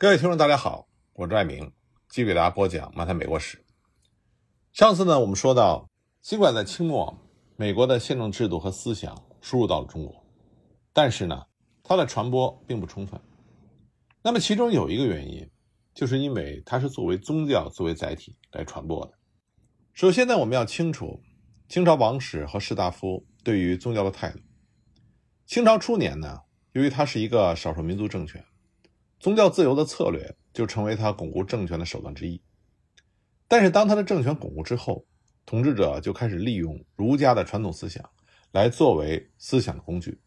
各位听众，大家好，我是爱明，继续给大家播讲《漫谈美国史》。上次呢，我们说到，尽管在清末，美国的宪政制度和思想输入到了中国，但是呢，它的传播并不充分。那么，其中有一个原因，就是因为它是作为宗教作为载体来传播的。首先呢，我们要清楚清朝王室和士大夫对于宗教的态度。清朝初年呢，由于它是一个少数民族政权。宗教自由的策略就成为他巩固政权的手段之一，但是当他的政权巩固之后，统治者就开始利用儒家的传统思想来作为思想的工具，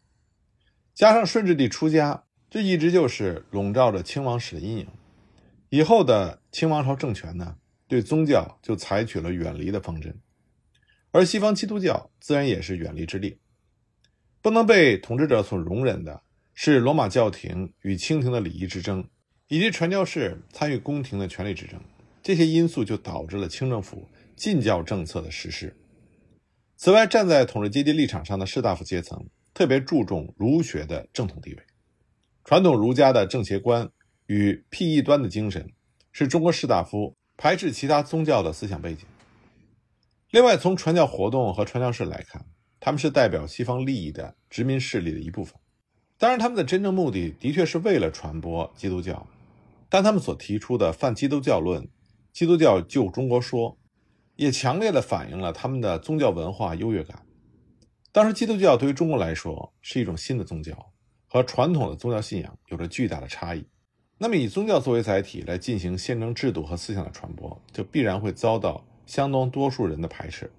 加上顺治帝出家，这一直就是笼罩着清王室的阴影。以后的清王朝政权呢，对宗教就采取了远离的方针，而西方基督教自然也是远离之列，不能被统治者所容忍的。是罗马教廷与清廷的礼仪之争，以及传教士参与宫廷的权力之争，这些因素就导致了清政府禁教政策的实施。此外，站在统治阶级立场上的士大夫阶层特别注重儒学的正统地位，传统儒家的正邪观与辟异端的精神，是中国士大夫排斥其他宗教的思想背景。另外，从传教活动和传教士来看，他们是代表西方利益的殖民势力的一部分。当然，他们的真正目的的确是为了传播基督教，但他们所提出的泛基督教论、基督教救中国说，也强烈的反映了他们的宗教文化优越感。当时，基督教对于中国来说是一种新的宗教，和传统的宗教信仰有着巨大的差异。那么，以宗教作为载体来进行宪政制度和思想的传播，就必然会遭到相当多数人的排斥。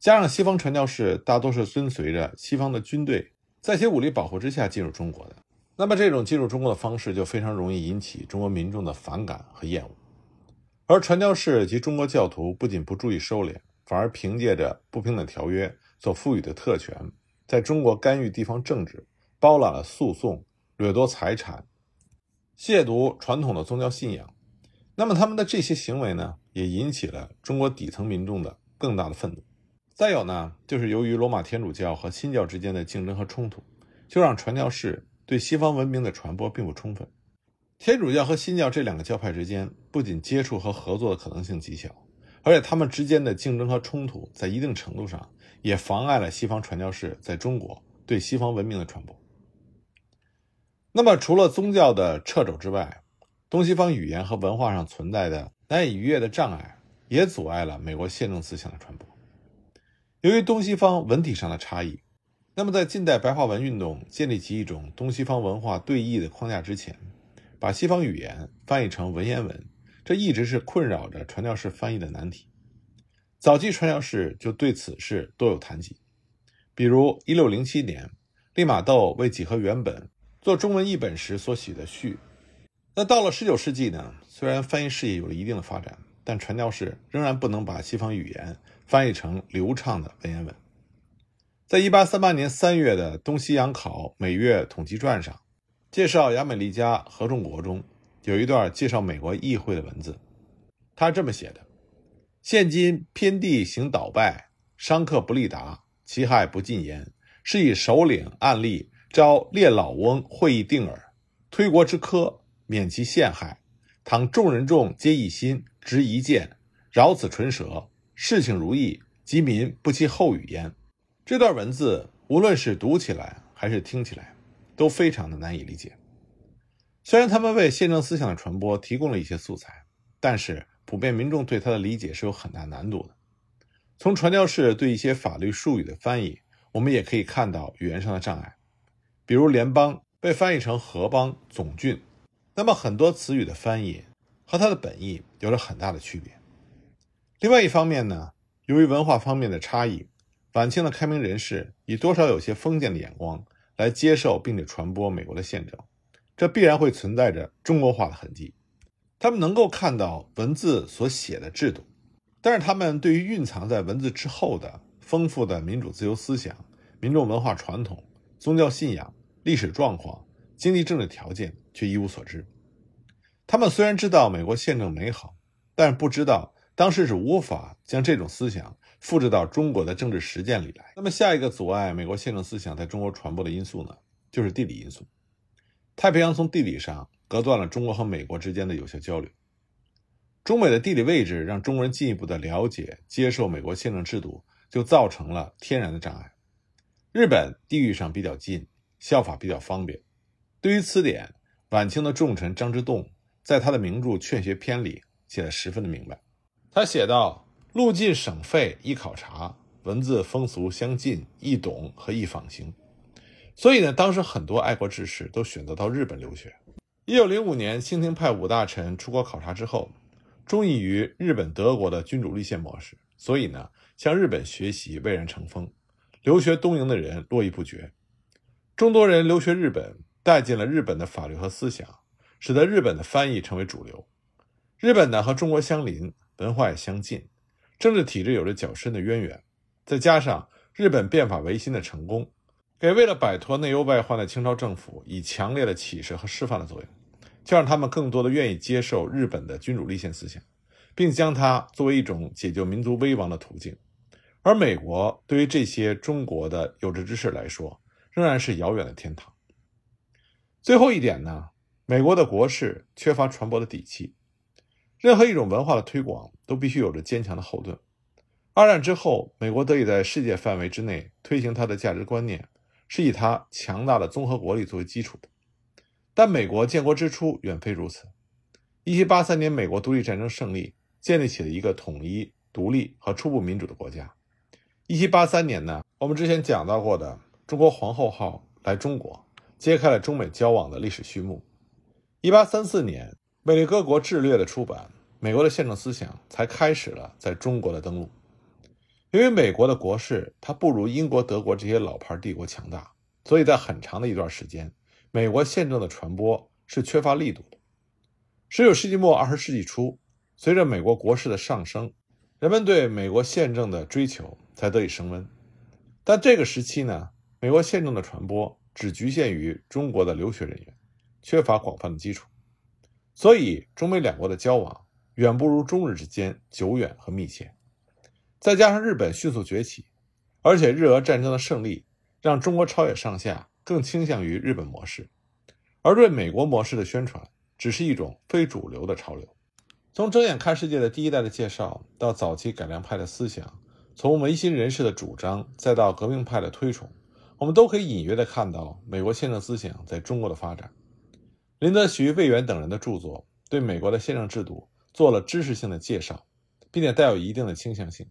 加上西方传教士大多是跟随着西方的军队。在其武力保护之下进入中国的，那么这种进入中国的方式就非常容易引起中国民众的反感和厌恶。而传教士及中国教徒不仅不注意收敛，反而凭借着不平等条约所赋予的特权，在中国干预地方政治，包揽了诉讼、掠夺财产、亵渎传统的宗教信仰。那么他们的这些行为呢，也引起了中国底层民众的更大的愤怒。再有呢，就是由于罗马天主教和新教之间的竞争和冲突，就让传教士对西方文明的传播并不充分。天主教和新教这两个教派之间不仅接触和合作的可能性极小，而且他们之间的竞争和冲突在一定程度上也妨碍了西方传教士在中国对西方文明的传播。那么，除了宗教的掣肘之外，东西方语言和文化上存在的难以逾越的障碍，也阻碍了美国宪政思想的传播。由于东西方文体上的差异，那么在近代白话文运动建立起一种东西方文化对弈的框架之前，把西方语言翻译成文言文，这一直是困扰着传教士翻译的难题。早期传教士就对此事多有谈及，比如1607年，利玛窦为几何原本做中文译本时所写的序。那到了19世纪呢？虽然翻译事业有了一定的发展，但传教士仍然不能把西方语言。翻译成流畅的文言文。在一八三八年三月的《东西洋考每月统计传》上，介绍亚美利加合众国中有一段介绍美国议会的文字，他这么写的：“现今偏地行倒败，商客不利达，其害不尽言。是以首领案例招列老翁会议定耳，推国之科，免其陷害。倘众人众皆一心，执一剑，饶此唇舌。”事情如意，吉民不期后语焉。这段文字无论是读起来还是听起来，都非常的难以理解。虽然他们为宪政思想的传播提供了一些素材，但是普遍民众对他的理解是有很大难度的。从传教士对一些法律术语的翻译，我们也可以看到语言上的障碍。比如“联邦”被翻译成“合邦”“总郡”，那么很多词语的翻译和它的本意有着很大的区别。另外一方面呢，由于文化方面的差异，晚清的开明人士以多少有些封建的眼光来接受并且传播美国的宪政，这必然会存在着中国化的痕迹。他们能够看到文字所写的制度，但是他们对于蕴藏在文字之后的丰富的民主自由思想、民众文化传统、宗教信仰、历史状况、经济政治条件却一无所知。他们虽然知道美国宪政美好，但是不知道。当时是无法将这种思想复制到中国的政治实践里来。那么，下一个阻碍美国宪政思想在中国传播的因素呢？就是地理因素。太平洋从地理上隔断了中国和美国之间的有效交流。中美的地理位置让中国人进一步的了解、接受美国宪政制度，就造成了天然的障碍。日本地域上比较近，效法比较方便。对于此点，晚清的重臣张之洞在他的名著《劝学篇》里写得十分的明白。他写道：“路近省费易考察，文字风俗相近，易懂和易仿行。”所以呢，当时很多爱国志士都选择到日本留学。一九零五年，清廷派五大臣出国考察之后，中意于日本、德国的君主立宪模式，所以呢，向日本学习蔚然成风。留学东瀛的人络绎不绝，众多人留学日本，带进了日本的法律和思想，使得日本的翻译成为主流。日本呢和中国相邻，文化也相近，政治体制有着较深的渊源，再加上日本变法维新的成功，给为了摆脱内忧外患的清朝政府以强烈的启示和示范的作用，就让他们更多的愿意接受日本的君主立宪思想，并将它作为一种解救民族危亡的途径。而美国对于这些中国的有志之士来说，仍然是遥远的天堂。最后一点呢，美国的国事缺乏传播的底气。任何一种文化的推广都必须有着坚强的后盾。二战之后，美国得以在世界范围之内推行它的价值观念，是以它强大的综合国力作为基础的。但美国建国之初远非如此。1783年，美国独立战争胜利，建立起了一个统一、独立和初步民主的国家。一七八三年呢，我们之前讲到过的中国皇后号来中国，揭开了中美交往的历史序幕。一八三四年，美利各国志略的出版，美国的宪政思想才开始了在中国的登陆。由于美国的国势它不如英国、德国这些老牌帝国强大，所以在很长的一段时间，美国宪政的传播是缺乏力度的。十九世纪末二十世纪初，随着美国国势的上升。人们对美国宪政的追求才得以升温，但这个时期呢，美国宪政的传播只局限于中国的留学人员，缺乏广泛的基础，所以中美两国的交往远不如中日之间久远和密切。再加上日本迅速崛起，而且日俄战争的胜利让中国朝野上下更倾向于日本模式，而对美国模式的宣传只是一种非主流的潮流。从睁眼看世界的第一代的介绍到早期改良派的思想，从维新人士的主张再到革命派的推崇，我们都可以隐约的看到美国宪政思想在中国的发展。林则徐、魏源等人的著作对美国的宪政制度做了知识性的介绍，并且带有一定的倾向性。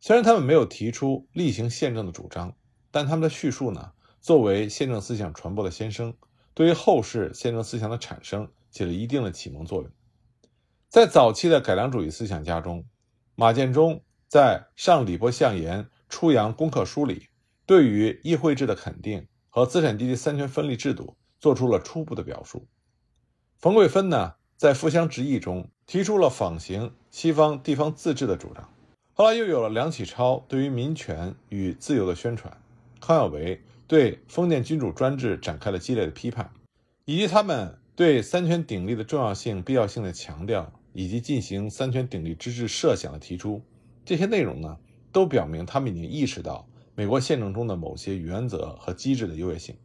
虽然他们没有提出例行宪政的主张，但他们的叙述呢，作为宪政思想传播的先声，对于后世宪政思想的产生起了一定的启蒙作用。在早期的改良主义思想家中，马建忠在《上礼波相言出洋功课书》里，对于议会制的肯定和资产阶级三权分立制度做出了初步的表述。冯桂芬呢，在《富乡直议》中提出了仿行西方地方自治的主张。后来又有了梁启超对于民权与自由的宣传，康有为对封建君主专制展开了激烈的批判，以及他们对三权鼎立的重要性、必要性的强调。以及进行三权鼎立之治设想的提出，这些内容呢，都表明他们已经意识到美国宪政中的某些原则和机制的优越性，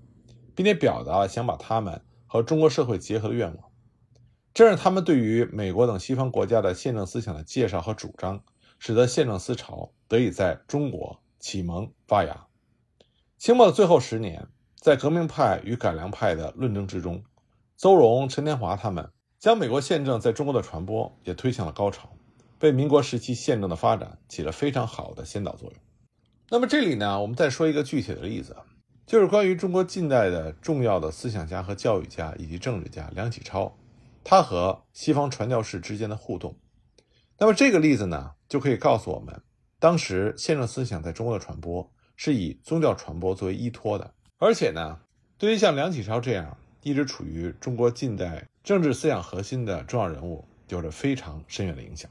并且表达了想把他们和中国社会结合的愿望。这是他们对于美国等西方国家的宪政思想的介绍和主张，使得宪政思潮得以在中国启蒙发芽。清末的最后十年，在革命派与改良派的论争之中，邹容、陈天华他们。将美国宪政在中国的传播也推向了高潮，为民国时期宪政的发展起了非常好的先导作用。那么这里呢，我们再说一个具体的例子，就是关于中国近代的重要的思想家和教育家以及政治家梁启超，他和西方传教士之间的互动。那么这个例子呢，就可以告诉我们，当时宪政思想在中国的传播是以宗教传播作为依托的，而且呢，对于像梁启超这样一直处于中国近代。政治思想核心的重要人物有着非常深远的影响。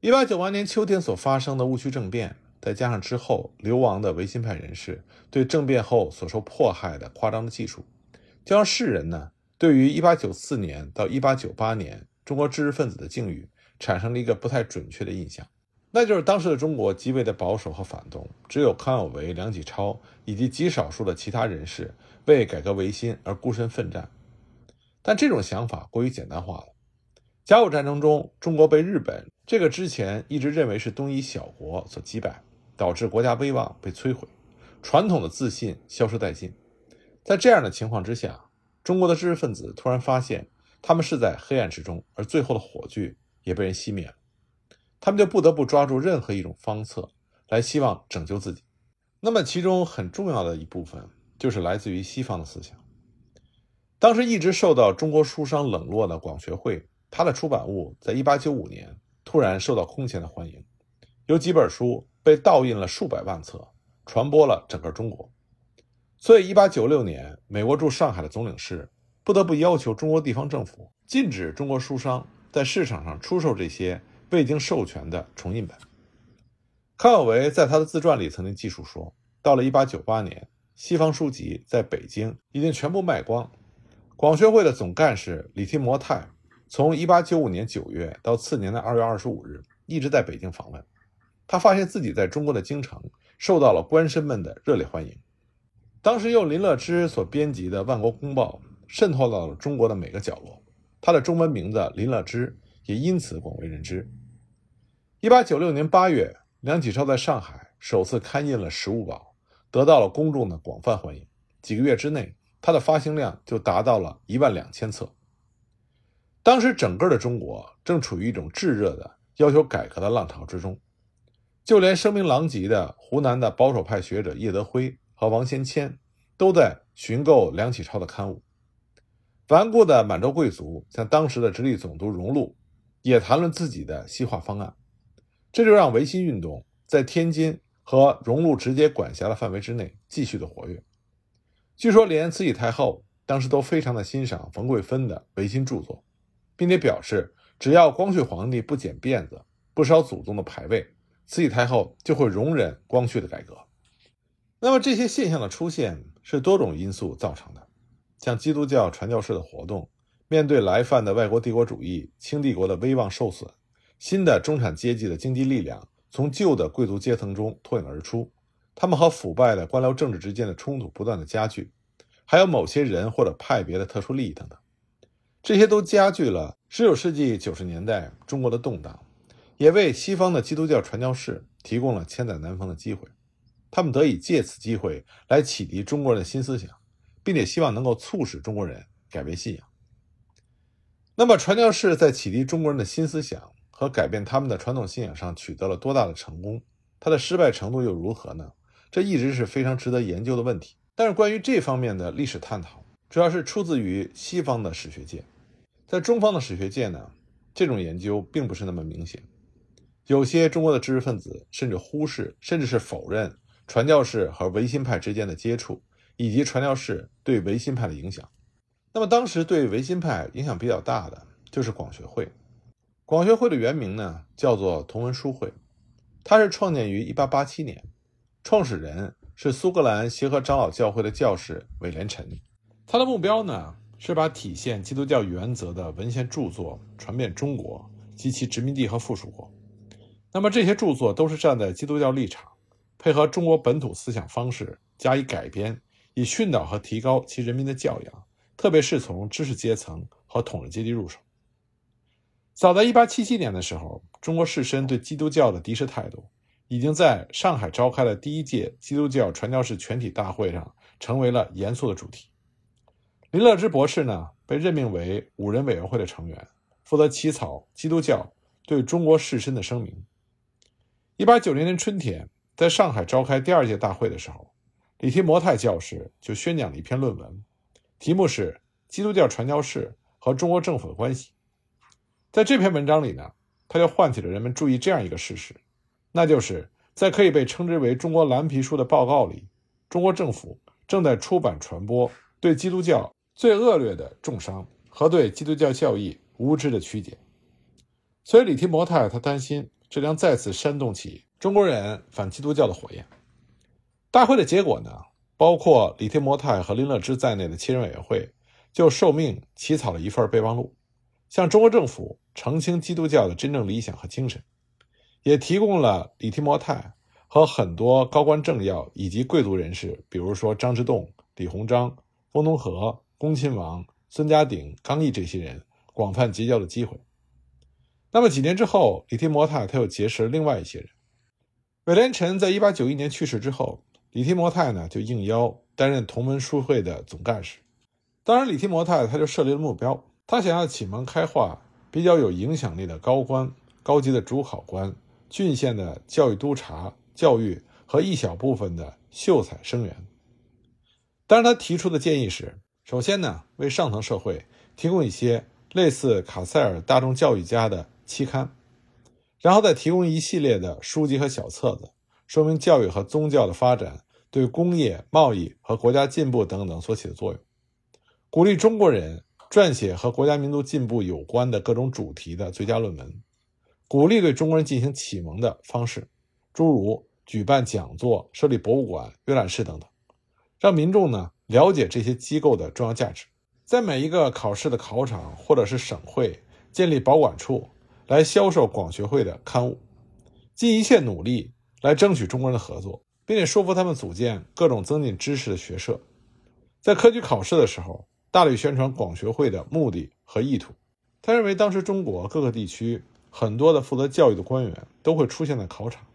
一八九八年秋天所发生的戊戌政变，再加上之后流亡的维新派人士对政变后所受迫害的夸张的技术，就让世人呢对于一八九四年到一八九八年中国知识分子的境遇产生了一个不太准确的印象，那就是当时的中国极为的保守和反动，只有康有为、梁启超以及极少数的其他人士为改革维新而孤身奋战。但这种想法过于简单化了。甲午战争中，中国被日本这个之前一直认为是东夷小国所击败，导致国家威望被摧毁，传统的自信消失殆尽。在这样的情况之下，中国的知识分子突然发现，他们是在黑暗之中，而最后的火炬也被人熄灭了。他们就不得不抓住任何一种方策来希望拯救自己。那么，其中很重要的一部分就是来自于西方的思想。当时一直受到中国书商冷落的广学会。他的出版物在1895年突然受到空前的欢迎，有几本书被盗印了数百万册，传播了整个中国。所以，1896年，美国驻上海的总领事不得不要求中国地方政府禁止中国书商在市场上出售这些未经授权的重印本。康有为在他的自传里曾经记述说，到了1898年，西方书籍在北京已经全部卖光。广学会的总干事李提摩太。从1895年9月到次年的2月25日，一直在北京访问。他发现自己在中国的京城受到了官绅们的热烈欢迎。当时由林乐知所编辑的《万国公报》渗透到了中国的每个角落，他的中文名字林乐知也因此广为人知。1896年8月，梁启超在上海首次刊印了《食物报》，得到了公众的广泛欢迎。几个月之内，他的发行量就达到了一万两千册。当时，整个的中国正处于一种炙热的要求改革的浪潮之中，就连声名狼藉的湖南的保守派学者叶德辉和王先谦，都在寻购梁启超的刊物。顽固的满洲贵族，像当时的直隶总督荣禄，也谈论自己的西化方案，这就让维新运动在天津和荣禄直接管辖的范围之内继续的活跃。据说，连慈禧太后当时都非常的欣赏冯桂芬的维新著作。并且表示，只要光绪皇帝不剪辫子、不烧祖宗的牌位，慈禧太后就会容忍光绪的改革。那么这些现象的出现是多种因素造成的，像基督教传教士的活动，面对来犯的外国帝国主义，清帝国的威望受损，新的中产阶级的经济力量从旧的贵族阶层中脱颖而出，他们和腐败的官僚政治之间的冲突不断的加剧，还有某些人或者派别的特殊利益等等。这些都加剧了19世纪90年代中国的动荡，也为西方的基督教传教士提供了千载难逢的机会。他们得以借此机会来启迪中国人的新思想，并且希望能够促使中国人改变信仰。那么，传教士在启迪中国人的新思想和改变他们的传统信仰上取得了多大的成功？他的失败程度又如何呢？这一直是非常值得研究的问题。但是，关于这方面的历史探讨，主要是出自于西方的史学界。在中方的史学界呢，这种研究并不是那么明显。有些中国的知识分子甚至忽视，甚至是否认传教士和维新派之间的接触，以及传教士对维新派的影响。那么，当时对维新派影响比较大的就是广学会。广学会的原名呢叫做同文书会，它是创建于1887年，创始人是苏格兰协和长老教会的教士韦连臣。他的目标呢？是把体现基督教原则的文献著作传遍中国及其殖民地和附属国。那么这些著作都是站在基督教立场，配合中国本土思想方式加以改编，以训导和提高其人民的教养，特别是从知识阶层和统治阶级入手。早在1877年的时候，中国士绅对基督教的敌视态度，已经在上海召开的第一届基督教传教士全体大会上成为了严肃的主题。林乐之博士呢，被任命为五人委员会的成员，负责起草基督教对中国士绅的声明。一八九零年春天，在上海召开第二届大会的时候，李提摩太教士就宣讲了一篇论文，题目是《基督教传教士和中国政府的关系》。在这篇文章里呢，他就唤起了人们注意这样一个事实，那就是在可以被称之为《中国蓝皮书》的报告里，中国政府正在出版传播对基督教。最恶劣的重伤和对基督教教义无知的曲解，所以李提摩太他担心这将再次煽动起中国人反基督教的火焰。大会的结果呢，包括李提摩太和林乐知在内的七人委员会就受命起草了一份备忘录，向中国政府澄清基督教的真正理想和精神，也提供了李提摩太和很多高官政要以及贵族人士，比如说张之洞、李鸿章、翁同龢。恭亲王孙家鼎、刚毅这些人广泛结交的机会。那么几年之后，李提摩太他又结识了另外一些人。韦连臣在一八九一年去世之后，李提摩太呢就应邀担任同门书会的总干事。当然，李提摩太他就设立了目标，他想要启蒙开化比较有影响力的高官、高级的主考官、郡县的教育督察、教育和一小部分的秀才生员。当然，他提出的建议是：首先呢，为上层社会提供一些类似卡塞尔大众教育家的期刊，然后再提供一系列的书籍和小册子，说明教育和宗教的发展对工业、贸易和国家进步等等所起的作用，鼓励中国人撰写和国家民族进步有关的各种主题的最佳论文，鼓励对中国人进行启蒙的方式，诸如举办讲座、设立博物馆、阅览室等等。让民众呢了解这些机构的重要价值，在每一个考试的考场或者是省会建立保管处，来销售广学会的刊物，尽一切努力来争取中国人的合作，并且说服他们组建各种增进知识的学社。在科举考试的时候，大力宣传广学会的目的和意图。他认为当时中国各个地区很多的负责教育的官员都会出现在考场，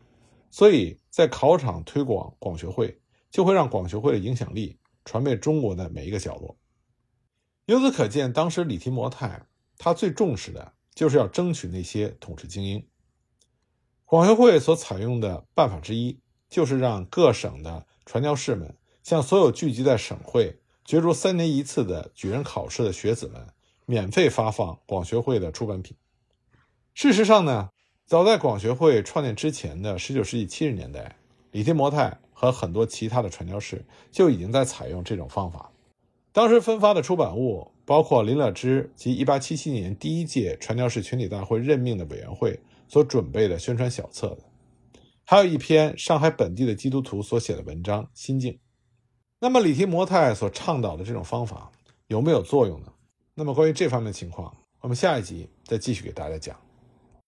所以在考场推广广学会。就会让广学会的影响力传遍中国的每一个角落。由此可见，当时李提摩太他最重视的就是要争取那些统治精英。广学会所采用的办法之一，就是让各省的传教士们向所有聚集在省会角逐三年一次的举人考试的学子们，免费发放广学会的出版品。事实上呢，早在广学会创建之前的19世纪70年代，李提摩太。和很多其他的传教士就已经在采用这种方法。当时分发的出版物包括林乐之及1877年第一届传教士群体大会任命的委员会所准备的宣传小册子，还有一篇上海本地的基督徒所写的文章《心境》。那么李提摩太所倡导的这种方法有没有作用呢？那么关于这方面情况，我们下一集再继续给大家讲。